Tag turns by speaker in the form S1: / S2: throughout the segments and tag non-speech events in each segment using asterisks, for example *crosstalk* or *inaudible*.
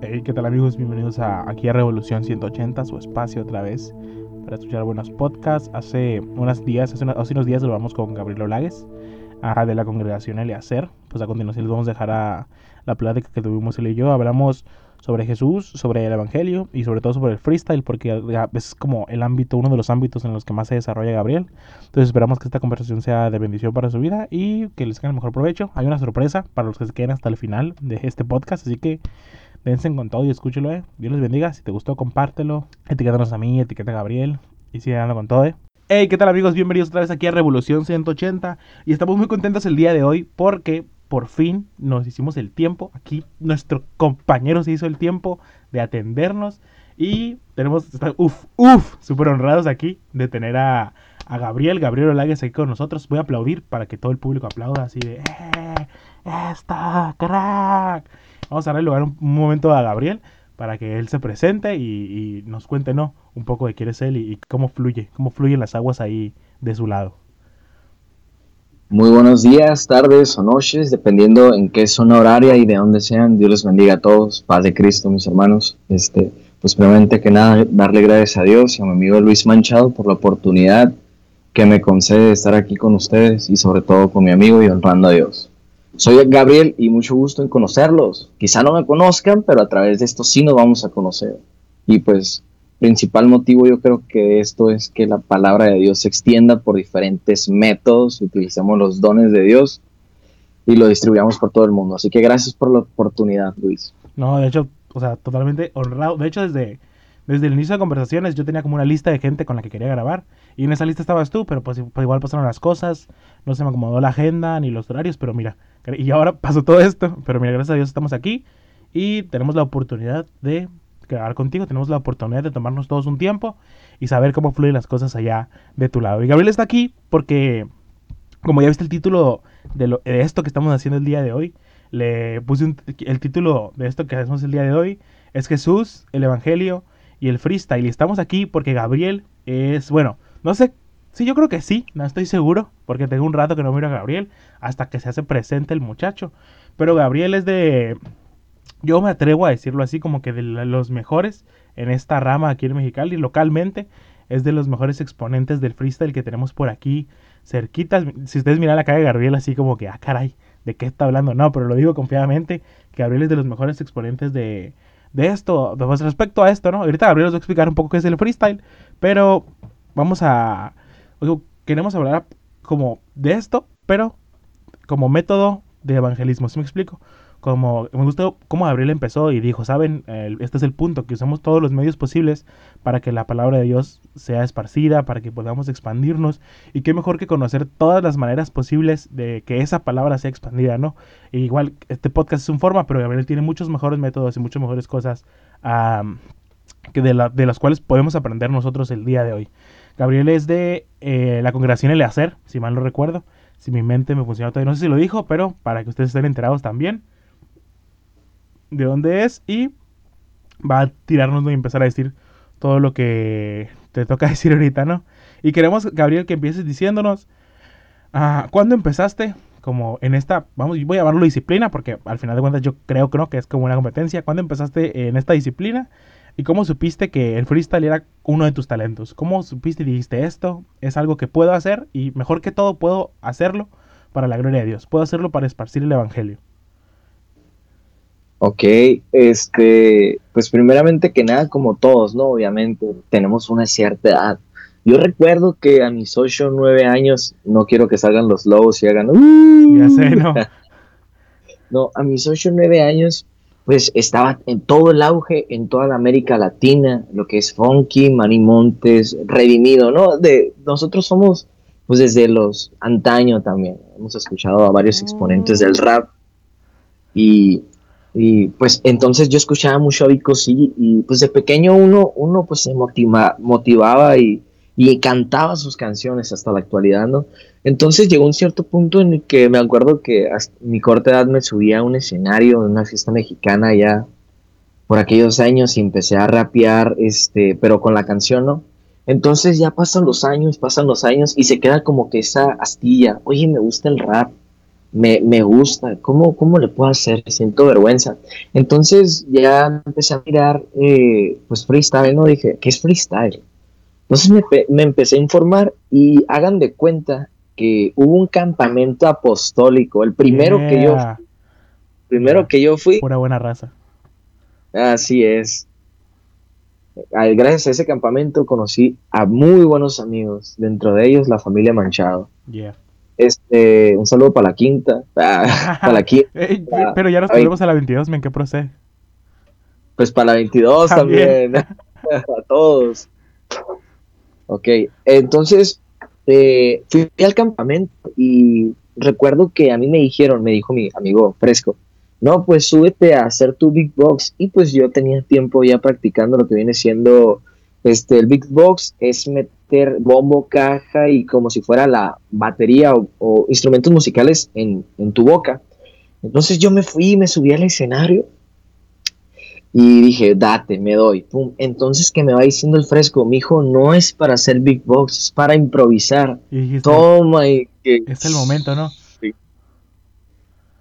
S1: Hey, ¿qué tal amigos? Bienvenidos a aquí a Revolución 180, su espacio otra vez para escuchar buenos podcasts. Hace unos días, hace, unos días lo vamos con Gabriel Olagues de la congregación Eleacer. Pues a continuación les vamos a dejar a la plática que tuvimos él y yo. Hablamos sobre Jesús, sobre el Evangelio y sobre todo sobre el freestyle, porque es como el ámbito, uno de los ámbitos en los que más se desarrolla Gabriel. Entonces esperamos que esta conversación sea de bendición para su vida y que les haga el mejor provecho. Hay una sorpresa para los que se queden hasta el final de este podcast, así que dense con todo y escúchelo, eh. Dios les bendiga. Si te gustó, compártelo. Etiquétanos a mí, etiqueta a Gabriel. Y sigue dando con todo, eh. Hey, ¿qué tal amigos? Bienvenidos otra vez aquí a Revolución 180. Y estamos muy contentos el día de hoy porque por fin nos hicimos el tiempo. Aquí nuestro compañero se hizo el tiempo de atendernos. Y tenemos, uff, uff, súper honrados aquí de tener a, a Gabriel, Gabriel Olagues aquí con nosotros. Voy a aplaudir para que todo el público aplauda así de, ¡eh! ¡Está crack! Vamos a darle lugar un, momento a Gabriel para que él se presente y, nos cuente, ¿no? Un poco de quién es él y, cómo fluye, cómo fluyen las aguas ahí de su lado.
S2: Muy buenos días, tardes o noches, dependiendo en qué zona horaria y de dónde sean. Dios les bendiga a todos. Paz de Cristo, mis hermanos. Este, pues primeramente que nada, darle gracias a Dios y a mi amigo Luis Manchado por la oportunidad que me concede de estar aquí con ustedes y sobre todo con mi amigo y honrando a Dios. Soy Gabriel y mucho gusto en conocerlos. Quizá no me conozcan, pero a través de esto sí nos vamos a conocer. Y pues, principal motivo yo creo que esto es que la palabra de Dios se extienda por diferentes métodos, utilicemos los dones de Dios y lo distribuyamos por todo el mundo. Así que gracias por la oportunidad, Luis.
S1: No, de hecho, o sea, totalmente honrado. De hecho, desde, desde el inicio de conversaciones yo tenía como una lista de gente con la que quería grabar y en esa lista estabas tú, pero pues, pues igual pasaron las cosas, no se me acomodó la agenda ni los horarios, pero mira, y ahora pasó todo esto, pero mira, gracias a Dios estamos aquí y tenemos la oportunidad de quedar contigo, tenemos la oportunidad de tomarnos todos un tiempo y saber cómo fluyen las cosas allá de tu lado. Y Gabriel está aquí porque, como ya viste el título de, esto que estamos haciendo el día de hoy, le puse el título de esto que hacemos el día de hoy, es Jesús, el Evangelio y el freestyle. Y estamos aquí porque Gabriel es, bueno, no sé Sí, yo creo que sí, no estoy seguro, porque tengo un rato que no miro a Gabriel, hasta que se hace presente el muchacho. Pero Gabriel es de, yo me atrevo a decirlo así, como que de los mejores en esta rama aquí en Mexicali, localmente, es de los mejores exponentes del freestyle que tenemos por aquí, cerquitas. Si ustedes miran la cara de Gabriel así como que, ah, caray, ¿de qué está hablando? No, pero lo digo confiadamente, que Gabriel es de los mejores exponentes de, de esto, pues respecto a esto, ¿no? Ahorita Gabriel nos va a explicar un poco qué es el freestyle, pero vamos a queremos hablar como de esto, pero como método de evangelismo, ¿sí me explico? Como me gustó cómo Gabriel empezó y dijo, saben, este es el punto, que usamos todos los medios posibles para que la palabra de Dios sea esparcida, para que podamos expandirnos, y qué mejor que conocer todas las maneras posibles de que esa palabra sea expandida, ¿no? igual, este podcast es un forma, pero Gabriel tiene muchos mejores métodos y muchas mejores cosas que de, la, de las cuales podemos aprender nosotros el día de hoy. Gabriel es de eh, la congregación Eleacer, si mal no recuerdo. Si mi mente me funciona todavía, no sé si lo dijo, pero para que ustedes estén enterados también de dónde es y va a tirarnos y empezar a decir todo lo que te toca *laughs* decir ahorita, ¿no? Y queremos, Gabriel, que empieces diciéndonos, ah, ¿cuándo empezaste? Como en esta, vamos, voy a llamarlo disciplina, porque al final de cuentas yo creo que no, que es como una competencia. ¿Cuándo empezaste en esta disciplina? ¿Y cómo supiste que el freestyle era uno de tus talentos? ¿Cómo supiste y dijiste esto es algo que puedo hacer y mejor que todo puedo hacerlo para la gloria de Dios? Puedo hacerlo para esparcir el evangelio.
S2: Ok, este, pues primeramente que nada, como todos, ¿no? Obviamente, tenemos una cierta edad. Yo recuerdo que a mis 8 o 9 años, no quiero que salgan los lobos y hagan... ya sé, no. *laughs* no, a mis 8 o 9 años pues estaba en todo el auge en toda la América Latina, lo que es Funky, Manny Montes, Redimido, ¿no? De, nosotros somos, pues desde los antaño también, hemos escuchado a varios exponentes del rap y, y pues entonces yo escuchaba mucho a Vico sí, y pues de pequeño uno, uno pues se motiva, motivaba y, y cantaba sus canciones hasta la actualidad, ¿no? Entonces llegó un cierto punto en el que me acuerdo que a mi corta edad me subía a un escenario en una fiesta mexicana ya por aquellos años y empecé a rapear, este, pero con la canción, ¿no? Entonces ya pasan los años, pasan los años y se queda como que esa astilla, oye, me gusta el rap, me, me gusta, ¿Cómo, ¿cómo le puedo hacer? Siento vergüenza. Entonces ya empecé a mirar, eh, pues freestyle, ¿no? Dije, ¿qué es freestyle? Entonces me, me, empecé a informar y hagan de cuenta que hubo un campamento apostólico, el primero que yo primero que yo fui.
S1: Pura buena raza.
S2: Así es. Gracias a ese campamento conocí a muy buenos amigos, dentro de ellos la familia Manchado.
S1: Yeah.
S2: Este, un saludo para la quinta. *laughs* para la quinta. *laughs*
S1: pero ya nos ponemos a la 22, ¿en qué procede?
S2: Pues para la 22 también. *laughs* a todos. Ok, entonces eh, fui al campamento y recuerdo que a mí me dijeron, me dijo mi amigo Fresco, no, pues súbete a hacer tu big box. Y pues yo tenía tiempo ya practicando lo que viene siendo este, el big box, es meter bombo, caja y como si fuera la batería o, instrumentos musicales en, tu boca. Entonces yo me fui, me subí al escenario y dije, date, me doy. Entonces que me va diciendo el fresco, mi hijo, no es para hacer big box, es para improvisar. Toma y
S1: que... Es el momento, ¿no?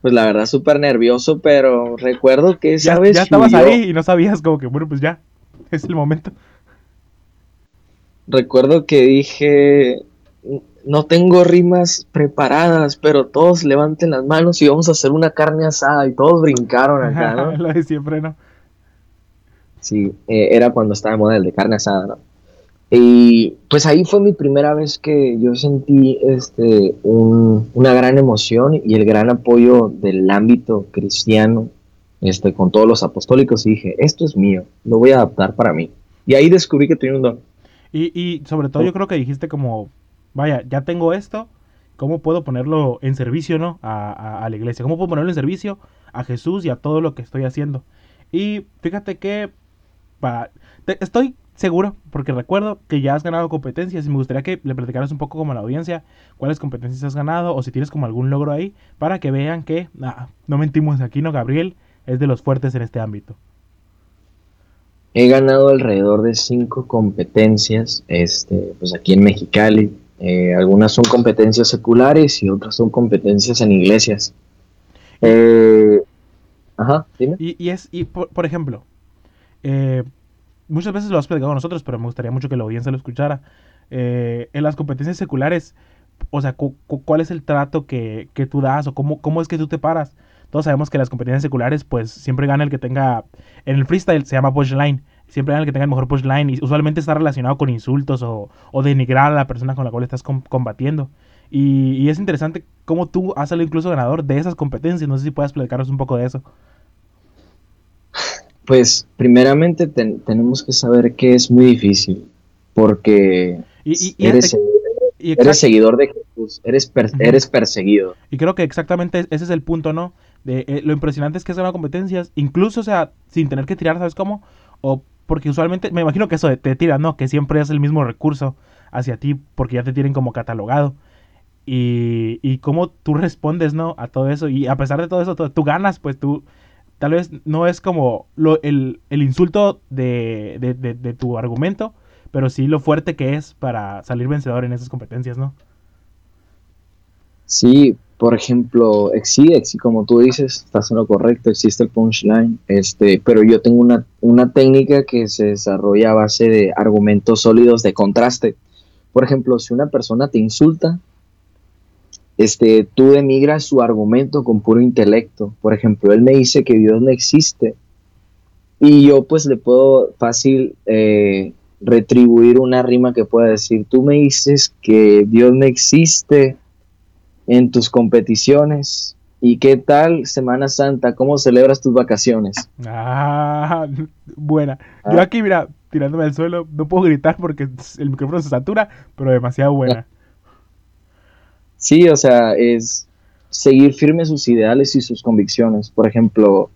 S2: pues la verdad súper nervioso, pero recuerdo que
S1: esa ya, vez... Ya estabas ahí y no sabías como que, bueno, pues ya, es el momento.
S2: Recuerdo que dije, no tengo rimas preparadas, pero todos levanten las manos y vamos a hacer una carne asada y todos brincaron acá, ¿no? *laughs*
S1: Lo de siempre, ¿no?
S2: Sí, eh, era cuando estaba de moda el de carne asada, ¿no? Y pues ahí fue mi primera vez que yo sentí este, una gran emoción y el gran apoyo del ámbito cristiano este, con todos los apostólicos y dije, esto es mío, lo voy a adaptar para mí. Y ahí descubrí que tenía un don.
S1: Y, y sobre todo yo creo que dijiste como, vaya, ya tengo esto, ¿cómo puedo ponerlo en servicio ¿no? a, a la iglesia? ¿Cómo puedo ponerlo en servicio a Jesús y a todo lo que estoy haciendo? Y fíjate que para, estoy seguro, porque recuerdo que ya has ganado competencias y me gustaría que le platicaras un poco como a la audiencia cuáles competencias has ganado o si tienes como algún logro ahí para que vean que, ah, no mentimos aquí, no, Gabriel es de los fuertes en este ámbito.
S2: He ganado alrededor de cinco competencias, este, pues aquí en Mexicali. Eh, algunas son competencias seculares y otras son competencias en iglesias. Eh, ajá, dime.
S1: Y, es, y por, por ejemplo, eh, muchas veces lo has platicado nosotros, pero me gustaría mucho que la audiencia lo escuchara. Eh, en las competencias seculares, o sea, ¿cuál es el trato que, tú das o cómo, cómo es que tú te paras? Todos sabemos que las competencias seculares, pues siempre gana el que tenga, en el freestyle se llama punchline, siempre gana el que tenga el mejor punchline y usualmente está relacionado con insultos o, o denigrar a la persona con la cual estás combatiendo. Y, es interesante cómo tú has salido incluso ganador de esas competencias. No sé si puedes platicarnos un poco de eso.
S2: Pues primeramente tenemos que saber que es muy difícil, porque eres, seguidor de Jesús, eres, eres perseguido.
S1: Y creo que exactamente ese es el punto, ¿no? De, eh, lo impresionante es que es una competencias, incluso, o sea, sin tener que tirar, ¿sabes cómo? O porque usualmente, me imagino que eso de te tiran, ¿no? Que siempre es el mismo recurso hacia ti, porque ya te tienen como catalogado. Y, y cómo tú respondes, ¿no? A todo eso. Y a pesar de todo eso, tú ganas, pues tú tal vez no es como lo, el, insulto de, de, tu argumento, pero sí lo fuerte que es para salir vencedor en esas competencias, ¿no?
S2: Sí, por ejemplo, existe, como tú dices, estás en lo correcto, existe el punchline, este, pero yo tengo una, una técnica que se desarrolla a base de argumentos sólidos de contraste. Por ejemplo, si una persona te insulta, este, tú demigras su argumento con puro intelecto. Por ejemplo, él me dice que Dios no existe y yo pues le puedo fácil eh, retribuir una rima que pueda decir, tú me dices que Dios no existe en tus competiciones. ¿Y qué tal Semana Santa? ¿Cómo celebras tus vacaciones?
S1: Ah, *laughs* buena. Yo ah. aquí, mira, tirándome al suelo, no puedo gritar porque el micrófono se satura, pero demasiado buena. *laughs*
S2: Sí, o sea, es seguir firmes sus ideales y sus convicciones. Por ejemplo,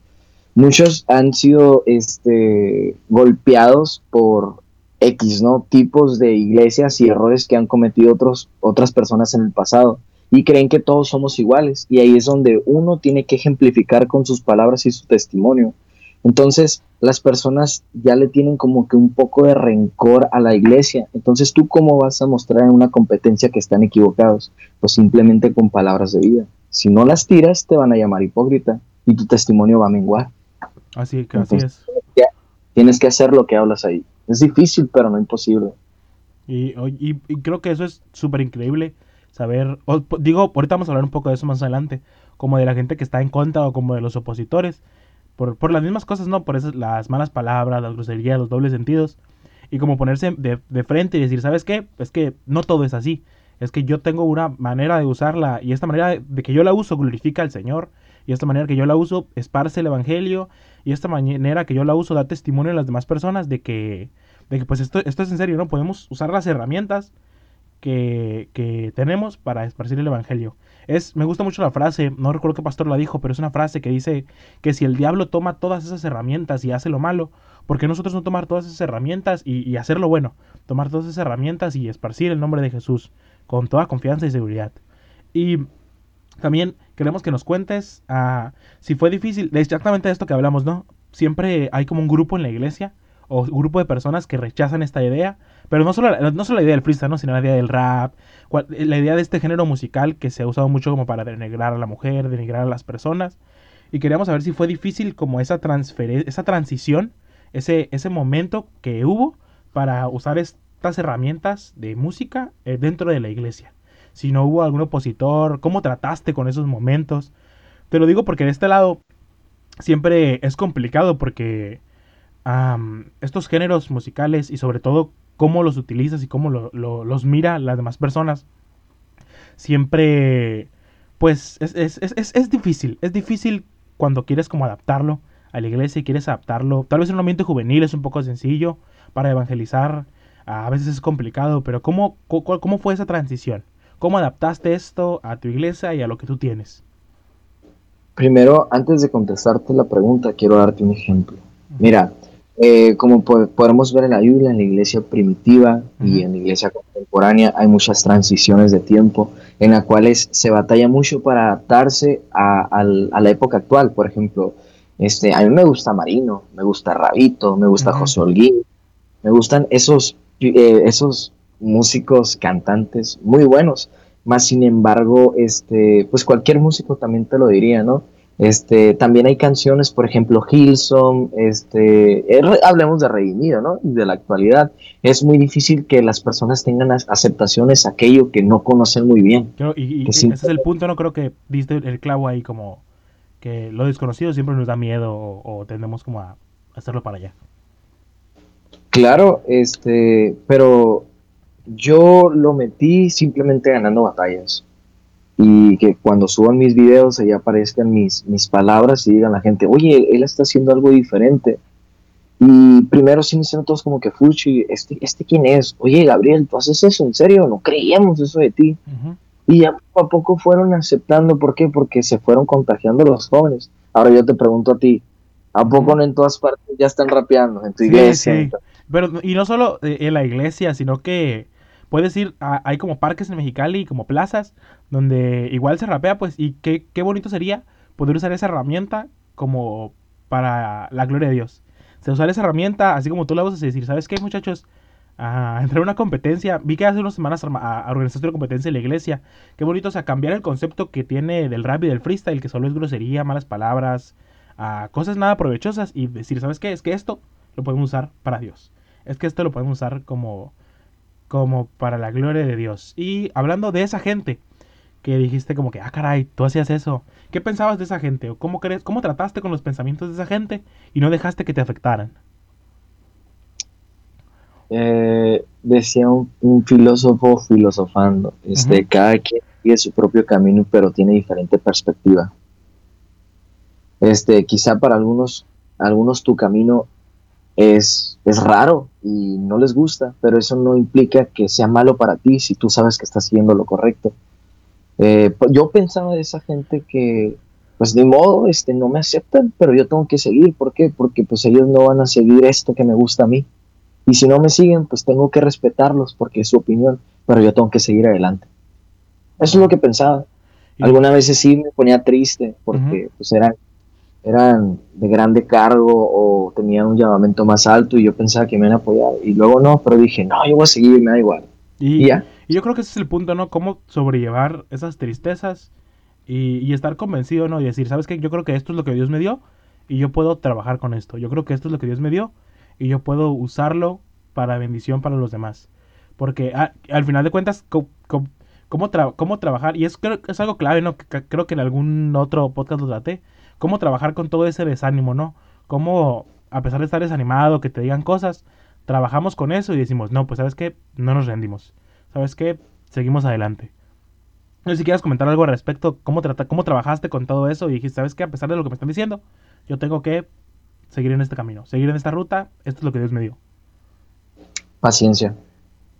S2: muchos han sido este, golpeados por X, ¿no? Tipos de iglesias y errores que han cometido otros, otras personas en el pasado y creen que todos somos iguales. Y ahí es donde uno tiene que ejemplificar con sus palabras y su testimonio. Entonces, las personas ya le tienen como que un poco de rencor a la iglesia. Entonces, ¿tú cómo vas a mostrar en una competencia que están equivocados? Pues simplemente con palabras de vida. Si no las tiras, te van a llamar hipócrita y tu testimonio va a menguar.
S1: Así que así es.
S2: Tienes que hacer lo que hablas ahí. Es difícil, pero no imposible.
S1: Y, y, creo que eso es súper increíble saber. digo, ahorita vamos a hablar un poco de eso más adelante, como de la gente que está en contra o como de los opositores. Por, por las mismas cosas, ¿no? Por esas, las malas palabras, las groserías, los dobles sentidos. Y como ponerse de, de frente y decir, ¿sabes qué? Es que no todo es así. Es que yo tengo una manera de usarla y esta manera de que yo la uso glorifica al Señor y esta manera que yo la uso esparce el Evangelio y esta manera que yo la uso da testimonio a las demás personas de que, de que pues esto, esto es en serio, ¿no? Podemos usar las herramientas que, tenemos para esparcir el Evangelio. Es, me gusta mucho la frase, no recuerdo qué pastor la dijo, pero es una frase que dice que si el diablo toma todas esas herramientas y hace lo malo, ¿por qué nosotros no tomar todas esas herramientas y, hacer lo bueno? Tomar todas esas herramientas y esparcir el nombre de Jesús con toda confianza y seguridad. Y también queremos que nos cuentes uh, si fue difícil, de exactamente esto que hablamos, ¿no? Siempre hay como un grupo en la iglesia o grupo de personas que rechazan esta idea, pero no solo, no solo la idea del freestyle, ¿no? sino la idea del rap, la idea de este género musical que se ha usado mucho como para denigrar a la mujer, denigrar a las personas. Y queríamos saber si fue difícil como esa, esa transición, ese, ese momento que hubo para usar estas herramientas de música eh, dentro de la iglesia si no hubo algún opositor, cómo trataste con esos momentos. Te lo digo porque de este lado siempre es complicado porque estos géneros musicales y sobre todo cómo los utilizas y cómo los mira las demás personas, siempre pues es, es, difícil, es difícil cuando quieres como adaptarlo a la iglesia y quieres adaptarlo, tal vez en un ambiente juvenil es un poco sencillo para evangelizar, a veces es complicado, pero ¿cómo, cómo fue esa transición? ¿Cómo adaptaste esto a tu iglesia y a lo que tú tienes?
S2: Primero, antes de contestarte la pregunta, quiero darte un ejemplo. Mira, eh, como podemos ver en la Biblia, en la iglesia primitiva y en la iglesia contemporánea, hay muchas transiciones de tiempo en las cuales se batalla mucho para adaptarse a, la época actual. Por ejemplo, este, a mí me gusta Marino, me gusta Rabito, me gusta José Holguín, me gustan esos, eh, esos músicos, cantantes muy buenos. Más sin embargo, este, pues cualquier músico también te lo diría, ¿no? Este, también hay canciones, por ejemplo, Hillsong, este, hablemos de Redimido, ¿no? Y de la actualidad. Es muy difícil que las personas tengan aceptaciones aquello que no conocen muy bien.
S1: y, ese es el punto, no creo que viste el clavo ahí como que lo desconocido siempre nos da miedo o, o tendemos como a hacerlo para allá.
S2: Claro, este, pero yo lo metí simplemente ganando batallas. Y que cuando suban mis videos ahí aparezcan mis, mis palabras y digan la gente, oye, él está haciendo algo diferente. Y primero sí me hicieron todos como que, Fuchi, ¿este, ¿este quién es? Oye, Gabriel, ¿tú haces eso? ¿En serio? No creíamos eso de ti. Y ya poco a poco fueron aceptando. ¿Por qué? Porque se fueron contagiando los jóvenes. Ahora yo te pregunto a ti, ¿a poco no en todas partes ya están rapeando? En tu iglesia.
S1: Pero, y no solo en la iglesia, sino que puedes ir, hay como parques en Mexicali, como plazas, donde igual se rapea, pues, y qué, qué bonito sería poder usar esa herramienta como para la gloria de Dios. se usar esa herramienta, así como tú la usas, y decir, ¿sabes qué, muchachos? a entrar a una competencia. Vi que hace unas semanas organizaste una competencia en la iglesia. Qué bonito, o sea, cambiar el concepto que tiene del rap y del freestyle, que solo es grosería, malas palabras, a cosas nada provechosas y decir, ¿sabes qué? Es que esto lo podemos usar para Dios. Es que esto lo podemos usar como como para la gloria de Dios. Y hablando de esa gente que dijiste como que, ah, caray, tú hacías eso. ¿Qué pensabas de esa gente? ¿O cómo, crees, cómo trataste con los pensamientos de esa gente y no dejaste que te afectaran?
S2: Eh, decía un, filósofo filosofando, este, cada quien sigue su propio camino, pero tiene diferente perspectiva. Este, quizá para algunos, algunos tu camino es, es raro y no les gusta, pero eso no implica que sea malo para ti si tú sabes que estás haciendo lo correcto. Eh, yo pensaba de esa gente que, pues de modo, este, no me aceptan, pero yo tengo que seguir. ¿Por qué? Porque pues ellos no van a seguir esto que me gusta a mí. Y si no me siguen, pues tengo que respetarlos porque es su opinión, pero yo tengo que seguir adelante. Eso es lo que pensaba. Algunas veces sí me ponía triste porque pues eran eran de grande cargo o tenían un llamamiento más alto y yo pensaba que me iban a apoyar y luego no, pero dije, no, yo voy a seguir y me da igual.
S1: Y, ya. Y yo creo que ese es el punto, ¿no? Cómo sobrellevar esas tristezas Y, estar convencido, ¿no? Y decir, ¿sabes qué? Yo creo que esto es lo que Dios me dio y yo puedo trabajar con esto. Yo creo que esto es lo que Dios me dio y yo puedo usarlo para bendición para los demás. Porque a- al final de cuentas, co- co- cómo, tra- cómo trabajar, y es, creo que es algo clave, ¿no? Que- que creo que en algún otro podcast lo traté, cómo trabajar con todo ese desánimo, ¿no? Cómo, a pesar de estar desanimado, que te digan cosas, trabajamos con eso y decimos, no, pues sabes qué, no nos rendimos. ¿Sabes qué? Seguimos adelante. No sé si quieres comentar algo al respecto, cómo, cómo trabajaste con todo eso y dijiste, ¿sabes qué? A pesar de lo que me están diciendo, yo tengo que seguir en este camino, seguir en esta ruta, esto es lo que Dios me dio.
S2: Paciencia.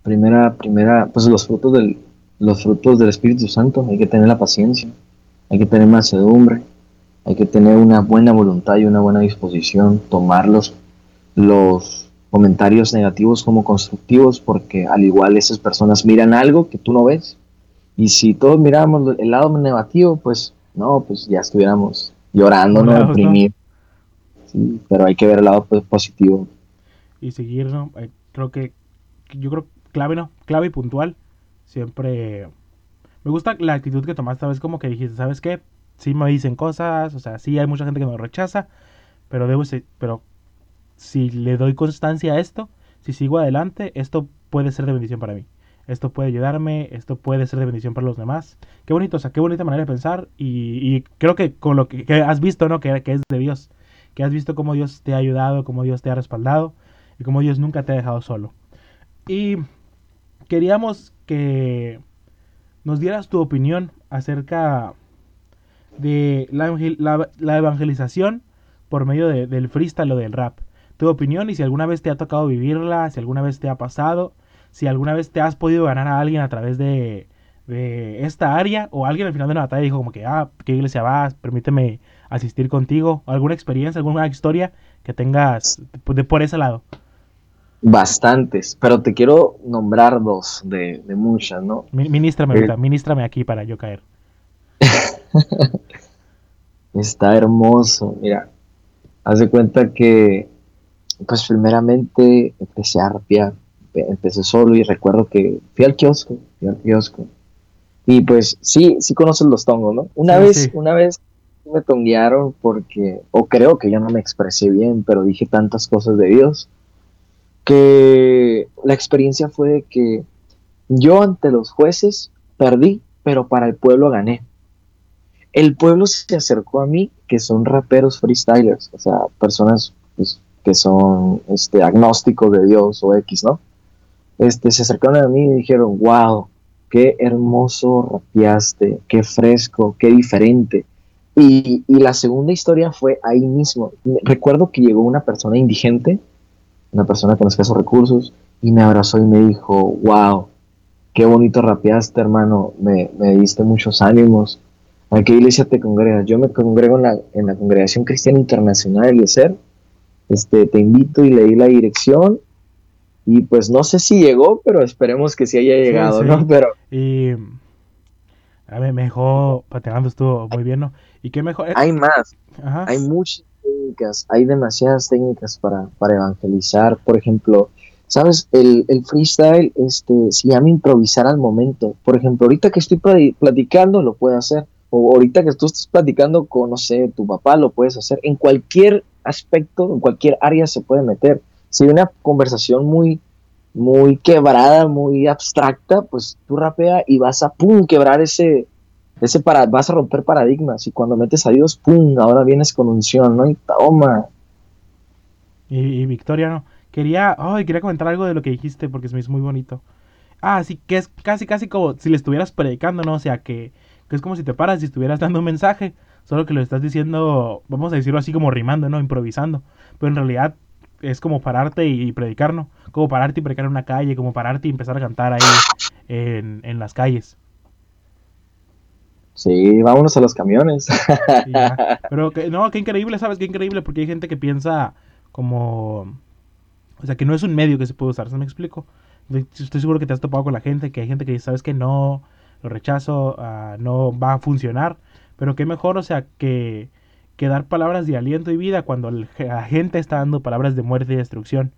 S2: Primera, primera, pues los frutos del, los frutos del Espíritu Santo, hay que tener la paciencia, hay que tener mansedumbre, hay que tener una buena voluntad y una buena disposición, tomar los, los comentarios negativos como constructivos, porque al igual esas personas miran algo que tú no ves, y si todos miráramos el lado negativo, pues no, pues ya estuviéramos llorando,
S1: no
S2: deprimidos. Sí, pero hay que ver el lado pues, positivo.
S1: y seguir, ¿no? Eh, creo que, yo creo clave, ¿no? Clave y puntual. Siempre me gusta la actitud que tomaste, ¿sabes? Como que dijiste, ¿sabes qué? Sí me dicen cosas, o sea, sí hay mucha gente que me rechaza, pero debo se- pero si le doy constancia a esto, si sigo adelante, esto puede ser de bendición para mí. Esto puede ayudarme, esto puede ser de bendición para los demás. Qué bonito, o sea, qué bonita manera de pensar. Y, y creo que con lo que, que has visto, ¿no? Que, que es de Dios. Que has visto cómo Dios te ha ayudado, cómo Dios te ha respaldado y cómo Dios nunca te ha dejado solo. Y queríamos que nos dieras tu opinión acerca de la, la- evangelización por medio de- del freestyle o del rap. Tu opinión y si alguna vez te ha tocado vivirla, si alguna vez te ha pasado, si alguna vez te has podido ganar a alguien a través de, de esta área o alguien al final de una batalla dijo como que, ah, ¿qué iglesia vas? Permíteme asistir contigo. ¿Alguna experiencia, alguna historia que tengas de por ese lado?
S2: Bastantes, pero te quiero nombrar dos de, de muchas, ¿no?
S1: Mi- Ministrame
S2: Eh.
S1: ministrame aquí para yo caer. *laughs*
S2: Está hermoso, mira, haz de cuenta que, pues primeramente empecé a rapear, Empe- empecé solo y recuerdo que fui al kiosco, fui al kiosco, y pues sí, sí conoces los tongos, ¿no? Una
S1: Sí,
S2: vez,
S1: sí.
S2: una vez me tonguearon porque, o creo que yo no me expresé bien, pero dije tantas cosas de Dios, que la experiencia fue de que yo ante los jueces perdí, pero para el pueblo gané. El pueblo se acercó a mí, que son raperos freestylers, o sea, personas pues, que son este, agnósticos de Dios o X, ¿no? Este, se acercaron a mí y dijeron, wow, qué hermoso rapeaste, qué fresco, qué diferente. Y, y la segunda historia fue ahí mismo. Recuerdo que llegó una persona indigente, una persona con escasos recursos, y me abrazó y me dijo, wow, qué bonito rapeaste, hermano, me, me diste muchos ánimos. ¿A qué iglesia te congregas? Yo me congrego en la, en la Congregación Cristiana Internacional de Eliezer. Este, te invito y leí la dirección. Y pues no sé si llegó, pero esperemos que sí haya llegado,
S1: sí.
S2: ¿no? *laughs* Pero
S1: Y a ver, me dejó pateando, estuvo muy bien, ¿no? Y qué mejor.
S2: hay más,
S1: Ajá.
S2: hay muchas técnicas, hay demasiadas técnicas para, para evangelizar. Por ejemplo, ¿sabes? El, el freestyle este, se llama improvisar al momento. Por ejemplo, ahorita que estoy pla- platicando, lo puedo hacer. O ahorita que tú estás platicando con, no sé, tu papá, lo puedes hacer. En cualquier aspecto, en cualquier área se puede meter. Si hay una conversación muy, muy quebrada, muy abstracta, pues tú rapea y vas a, pum, quebrar ese, ese para, vas a romper paradigmas. Y cuando metes a Dios, pum, ahora vienes con unción, ¿no? Y toma.
S1: Y, Victoria, ¿no? Quería, ay, quería comentar algo de lo que dijiste porque se me hizo muy bonito. Ah, sí, que es casi, casi como si le estuvieras predicando, ¿no? O sea, que, que es como si te paras y estuvieras dando un mensaje, solo que lo estás diciendo, vamos a decirlo así como rimando, ¿no? Improvisando. Pero en realidad es como pararte y predicar, ¿no? Como pararte y predicar en una calle, como pararte y empezar a cantar ahí en, en las calles.
S2: Sí, vámonos a los camiones. *laughs*
S1: Pero que, no, qué increíble, ¿sabes? Qué increíble, porque hay gente que piensa como... O sea, que no es un medio que se puede usar, ¿se me explico? Estoy seguro que te has topado con la gente, que hay gente que dice, sabes que no, lo rechazo, ah, no va a funcionar, pero qué mejor, o sea, que, que dar palabras de aliento y vida cuando la gente está dando palabras de muerte y destrucción,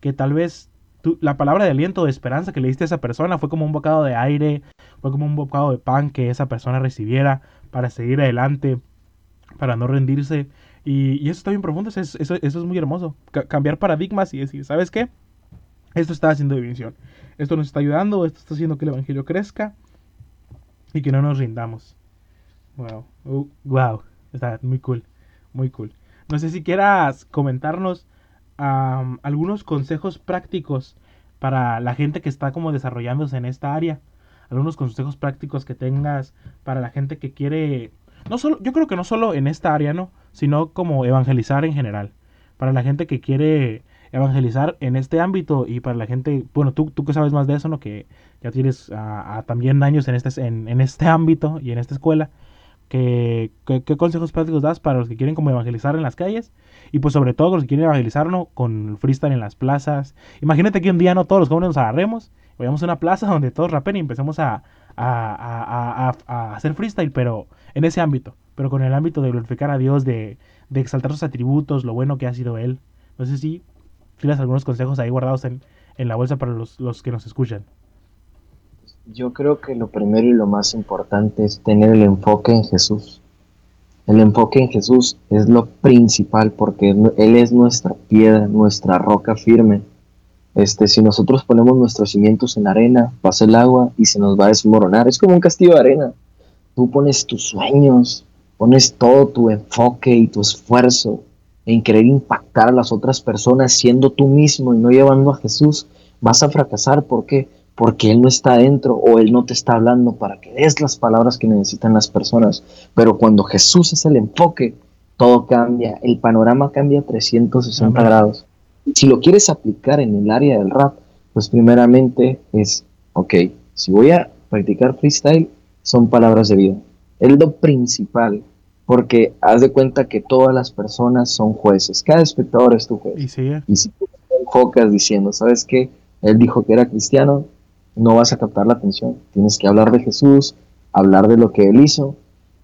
S1: que tal vez la palabra de aliento, de esperanza que le diste a esa persona fue como un bocado de aire, fue como un bocado de pan que esa persona recibiera para seguir adelante, para no rendirse. Y, eso está bien profundo, eso, es muy hermoso. cambiar paradigmas y decir, ¿sabes qué? Esto está haciendo división. Esto nos está ayudando, esto está haciendo que el Evangelio crezca y que no nos rindamos. Wow, wow, está muy cool, muy cool. No sé si quieras comentarnos algunos consejos prácticos para la gente que está como desarrollándose en esta área. Algunos consejos prácticos que tengas para la gente que quiere, no solo, yo creo que no solo en esta área, ¿no? Sino como evangelizar en general. Para la gente que quiere evangelizar en este ámbito y para la gente, bueno, tú, tú que sabes más de eso, ¿no? Que ya tienes también años en este, en, este ámbito y en esta escuela. ¿Qué, qué, consejos prácticos das para los que quieren como evangelizar en las calles? Y pues sobre todo los que quieren evangelizar ¿no? con freestyle en las plazas. Imagínate que un día no todos los jóvenes nos agarremos, vayamos a una plaza *laughs* donde todos rapen y empecemos a, a, a, hacer freestyle, pero en ese ámbito, pero con el ámbito de glorificar a Dios, de, de exaltar sus atributos, lo bueno que ha sido Él. No sé si tienes algunos consejos ahí guardados en, en la bolsa para los, los que nos escuchan.
S2: Yo creo que lo primero y lo más importante es tener el enfoque en Jesús. El enfoque en Jesús es lo principal porque Él es nuestra piedra, nuestra roca firme. Este, si nosotros ponemos nuestros cimientos en arena, pasa el agua y se nos va a desmoronar. Es como un castillo de arena. Tú pones tus sueños, pones todo tu enfoque y tu esfuerzo en querer impactar a las otras personas siendo tú mismo y no llevando a Jesús, vas a fracasar. ¿Por qué? Porque Él no está dentro o Él no te está hablando para que des las palabras que necesitan las personas. Pero cuando Jesús es el enfoque, todo cambia, el panorama cambia 360 grados. Si lo quieres aplicar en el área del rap, pues primeramente es, ok, si voy a practicar freestyle, son palabras de vida. Es lo principal porque haz de cuenta que todas las personas son jueces, cada espectador es tu juez. Y, si tú te enfocas diciendo, ¿sabes qué? Él dijo que era cristiano, no vas a captar la atención. Tienes que hablar de Jesús, hablar de lo que él hizo.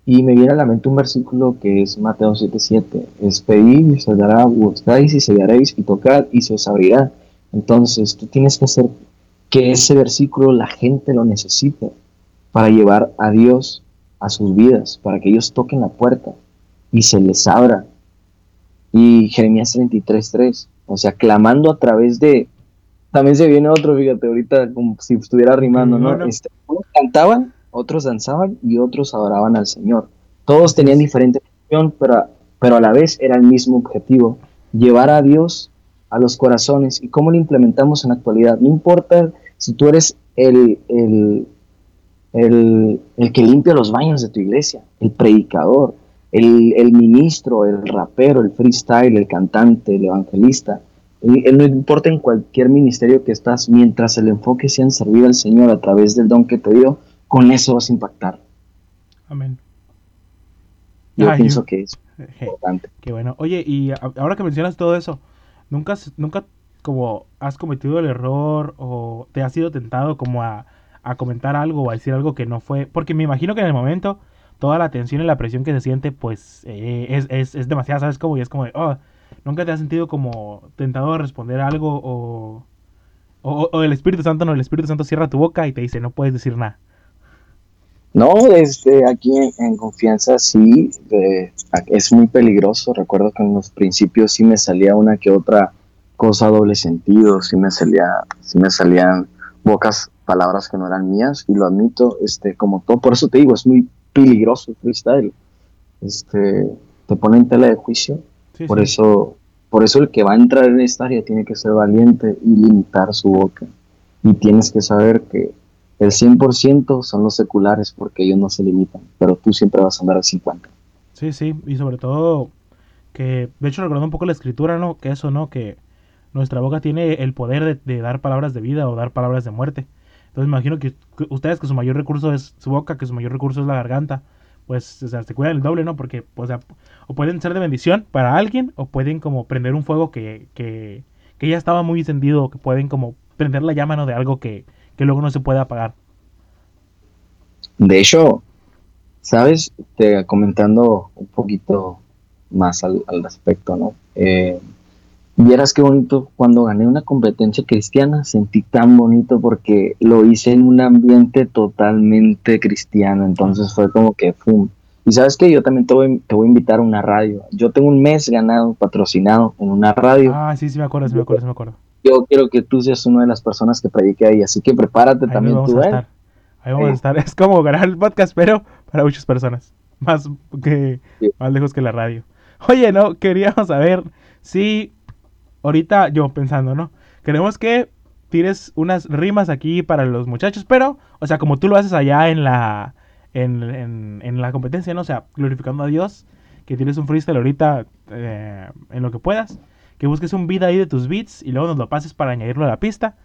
S2: Y me viene a la mente un versículo que es Mateo 7:7. Es pedir y se dará, buscáis y se haréis, y tocad y se os abrirá. Entonces tú tienes que hacer que ese versículo la gente lo necesite para llevar a Dios a sus vidas, para que ellos toquen la puerta y se les abra. Y Jeremías 33.3, o sea, clamando a través de... También se viene otro, fíjate, ahorita como si estuviera rimando, ¿no? Este, unos cantaban, otros danzaban y otros adoraban al Señor. Todos tenían diferente función, pero, pero a la vez era el mismo objetivo, llevar a Dios a los corazones. ¿Y cómo lo implementamos en la actualidad? No importa si tú eres el, el, el, que limpia los baños de tu iglesia, el predicador, el, ministro, el rapero, el freestyle, el cantante, el evangelista. no importa en cualquier ministerio que estás, mientras el enfoque sea en servir al Señor a través del don que te dio, con eso vas a impactar.
S1: Amén.
S2: Yo pienso que es *laughs* importante.
S1: Qué bueno. Oye, y ahora que mencionas todo eso, ¿nunca, nunca como has cometido el error o te has sido tentado como a a comentar algo o a decir algo que no fue. Porque me imagino que en el momento toda la tensión y la presión que se siente, pues eh, es, es, es, demasiada, ¿sabes? Como, y es como de, oh, nunca te has sentido como tentado a responder algo o, o, el Espíritu Santo, no, el Espíritu Santo cierra tu boca y te dice, no puedes decir nada.
S2: No, este, aquí en, confianza sí, es muy peligroso. Recuerdo que en los principios sí me salía una que otra cosa doble sentido, sí me salía, sí me salían bocas palabras que no eran mías y lo admito, este, como todo, por eso te digo, es muy peligroso el freestyle. Este, te pone en tela de juicio. por eso, por eso el que va a entrar en esta área tiene que ser valiente y limitar su boca. Y tienes que saber que el 100% son los seculares porque ellos no se limitan, pero tú siempre vas a andar al 50.
S1: Sí, sí, y sobre todo que, de hecho, recordando un poco la escritura, ¿no? Que eso, ¿no? Que nuestra boca tiene el poder de dar palabras de vida o dar palabras de muerte. Entonces me imagino que, ustedes que su mayor recurso es su boca, que su mayor recurso es la garganta, pues o sea, se cuidan el doble, ¿no? Porque o, sea, o pueden ser de bendición para alguien o pueden como prender un fuego que, que, que ya estaba muy encendido, que pueden como prender la llama ¿no? de algo que, que luego no se puede apagar.
S2: De hecho, ¿sabes? Te, comentando un poquito más al, al respecto, ¿no? Eh, Vieras qué bonito, cuando gané una competencia cristiana sentí tan bonito porque lo hice en un ambiente totalmente cristiano, entonces fue como que, ¡pum! Y sabes que yo también te voy, te voy a invitar a una radio. Yo tengo un mes ganado, patrocinado en una radio.
S1: Ah, sí, sí me acuerdo, sí me acuerdo, sí me acuerdo.
S2: Yo quiero que tú seas una de las personas que predique ahí, así que prepárate
S1: Ahí
S2: también
S1: vamos
S2: tú,
S1: a
S2: ¿eh?
S1: estar. Ahí vamos a estar. *laughs* Es como grabar el podcast, pero para muchas personas. Más que
S2: Sí.
S1: más lejos que la radio. Oye, no, queríamos saber si ahorita yo pensando, ¿no? Queremos que tires unas rimas aquí para los muchachos, pero, o sea, como tú lo haces allá en la en, en- en la competencia, ¿no? O sea, glorificando a Dios, que tienes un freestyle ahorita eh, en lo que puedas, que busques un beat ahí de tus beats y luego nos lo pases para añadirlo a la pista,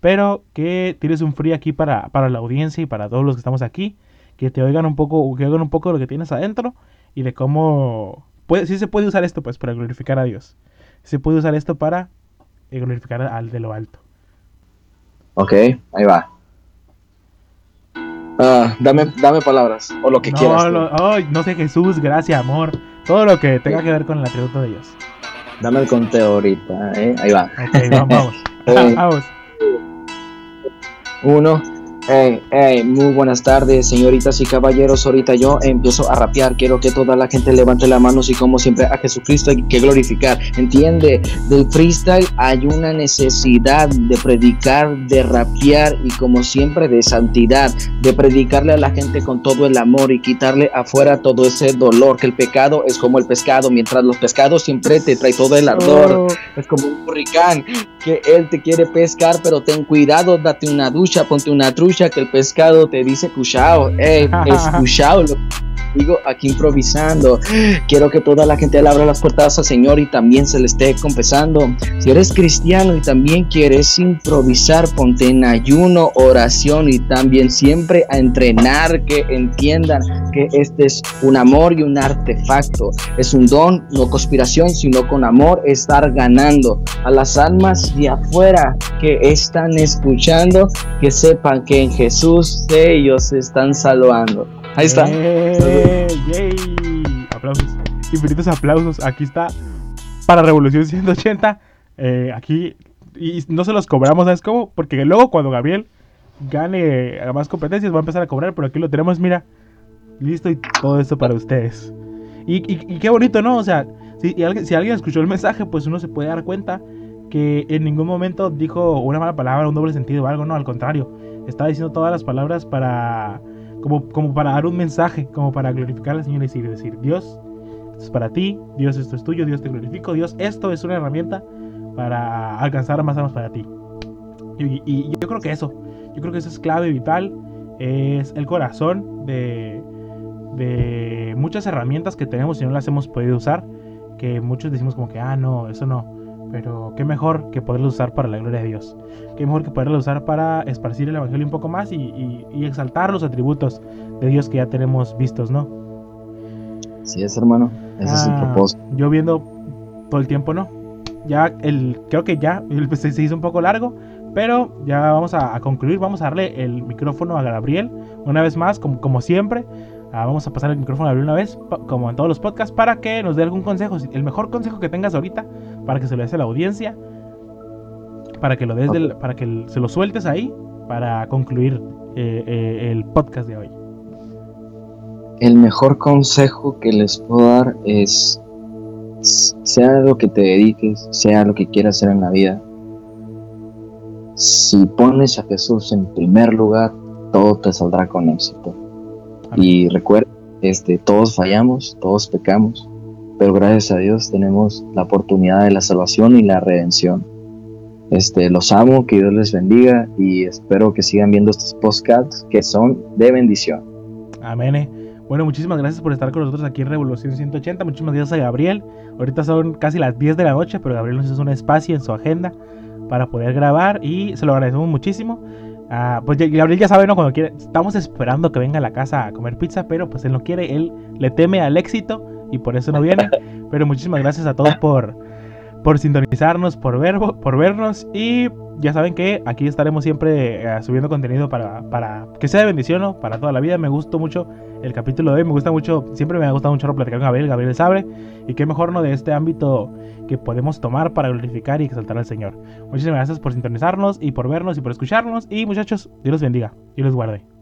S1: pero que tires un free aquí para, para la audiencia y para todos los que estamos aquí, que te oigan un poco, que oigan un poco de lo que tienes adentro y de cómo puede, sí se puede usar esto pues para glorificar a Dios. Se puede usar esto para eh, glorificar al de lo alto.
S2: Ok, ahí va. Ah, dame, dame palabras, o lo que quieras.
S1: No,
S2: tú.
S1: lo- ay, no sé, Jesús, gracias, amor. Todo lo que tenga que ver con el atributo de Dios.
S2: Dame el conteo ahorita, ¿eh? Ahí va.
S1: Ok, vamos, *laughs* vamos. *laughs* Vamos.
S2: Uno. Hey, hey, muy buenas tardes, señoritas y caballeros. Ahorita yo empiezo a rapear. Quiero que toda la gente levante las manos y como siempre a Jesucristo hay que glorificar. Entiende, del freestyle hay una necesidad de predicar, de rapear y como siempre de santidad, de predicarle a la gente con todo el amor y quitarle afuera todo ese dolor, que el pecado es como el pescado, mientras los pescados siempre te trae todo el ardor.
S1: Oh,
S2: Es como un hurricán que él te quiere pescar, pero ten cuidado, date una ducha, ponte una trucha, que el pescado te dice cuchao, ey, *laughs* es cuchao, lo digo aquí improvisando. Quiero que toda la gente abra las puertas al Señor y también se le esté confesando. Si eres cristiano y también quieres improvisar, ponte en ayuno, oración y también siempre a entrenar, que entiendan que este es un amor y un artefacto. Es un don, no conspiración, sino con amor estar ganando a las almas de afuera que están escuchando, que sepan que en Jesús ellos están salvando. Ahí está.
S1: Aplausos. Infinitos aplausos. Aquí está. Para Revolución 180. eh, aquí. Y no se los cobramos, ¿sabes cómo? Porque luego cuando Gabriel gane más competencias va a empezar a cobrar. Pero aquí lo tenemos, mira. Listo y todo esto para ustedes. Y, qué bonito, ¿no? O sea, si, si alguien escuchó el mensaje, pues uno se puede dar cuenta que en ningún momento dijo una mala palabra, un doble sentido o algo, no, al contrario. Estaba diciendo todas las palabras para como, como para dar un mensaje, como para glorificar al Señor y decir, decir, Dios, esto es para ti, Dios, esto es tuyo, Dios te glorifico, Dios, esto es una herramienta para alcanzar más almas para ti. Y- y yo creo que eso, yo creo que eso es clave vital, es el corazón de, de muchas herramientas que tenemos y no las hemos podido usar, que muchos decimos como que, ah, no, eso no, pero qué mejor que poderlo usar para la gloria de Dios. Qué mejor que poderlo usar para esparcir el evangelio un poco más y, y- y exaltar los atributos de Dios que ya tenemos vistos, ¿no?
S2: Sí es, hermano. Ese es el
S1: Ah,
S2: propósito.
S1: Yo viendo todo el tiempo, ¿no? Ya el, creo que ya el- pues, se se hizo un poco largo, pero ya vamos a, a concluir. Vamos a darle el micrófono a Gabriel una vez más, como, como siempre. Ah, vamos a pasar el micrófono a una vez, como en todos los podcasts, para que nos dé algún consejo. El mejor consejo que tengas ahorita, para que se lo des a la audiencia, para que lo des del- para que se lo sueltes ahí, para concluir eh, eh, el podcast de hoy.
S2: El mejor consejo que les puedo dar es, sea lo que te dediques, sea lo que quieras hacer en la vida, si pones a Jesús en primer lugar, todo te saldrá con éxito. Y recuerda, este, todos fallamos, todos pecamos, pero gracias a Dios tenemos la oportunidad de la salvación y la redención. Este, los amo, que Dios les bendiga y espero que sigan viendo estos podcasts que son de bendición.
S1: Amén. Bueno, muchísimas gracias por estar con nosotros aquí en Revolución 180. Muchísimas gracias a Gabriel. Ahorita son casi las 10 de la noche, pero Gabriel nos hizo un espacio en su agenda para poder grabar y se lo agradecemos muchísimo. Ah, pues ya- Gabriel ya sabe, ¿no? Cuando quiere, estamos esperando que venga a la casa a comer pizza, pero pues él no quiere, él le teme al éxito y por eso no viene. *laughs* Pero muchísimas gracias a todos por, por sintonizarnos, por, ver, por vernos y ya saben que aquí estaremos siempre eh, subiendo contenido para, para que sea bendición, ¿no? Para toda la vida. Me gustó mucho el capítulo de hoy. Me gusta mucho, siempre me ha gustado mucho platicar con Gabriel, Gabriel Sabre. Y qué mejor, ¿no? De este ámbito que podemos tomar para glorificar y exaltar al Señor. Muchísimas gracias por sintonizarnos y por vernos y por escucharnos. Y muchachos, Dios los bendiga y los guarde.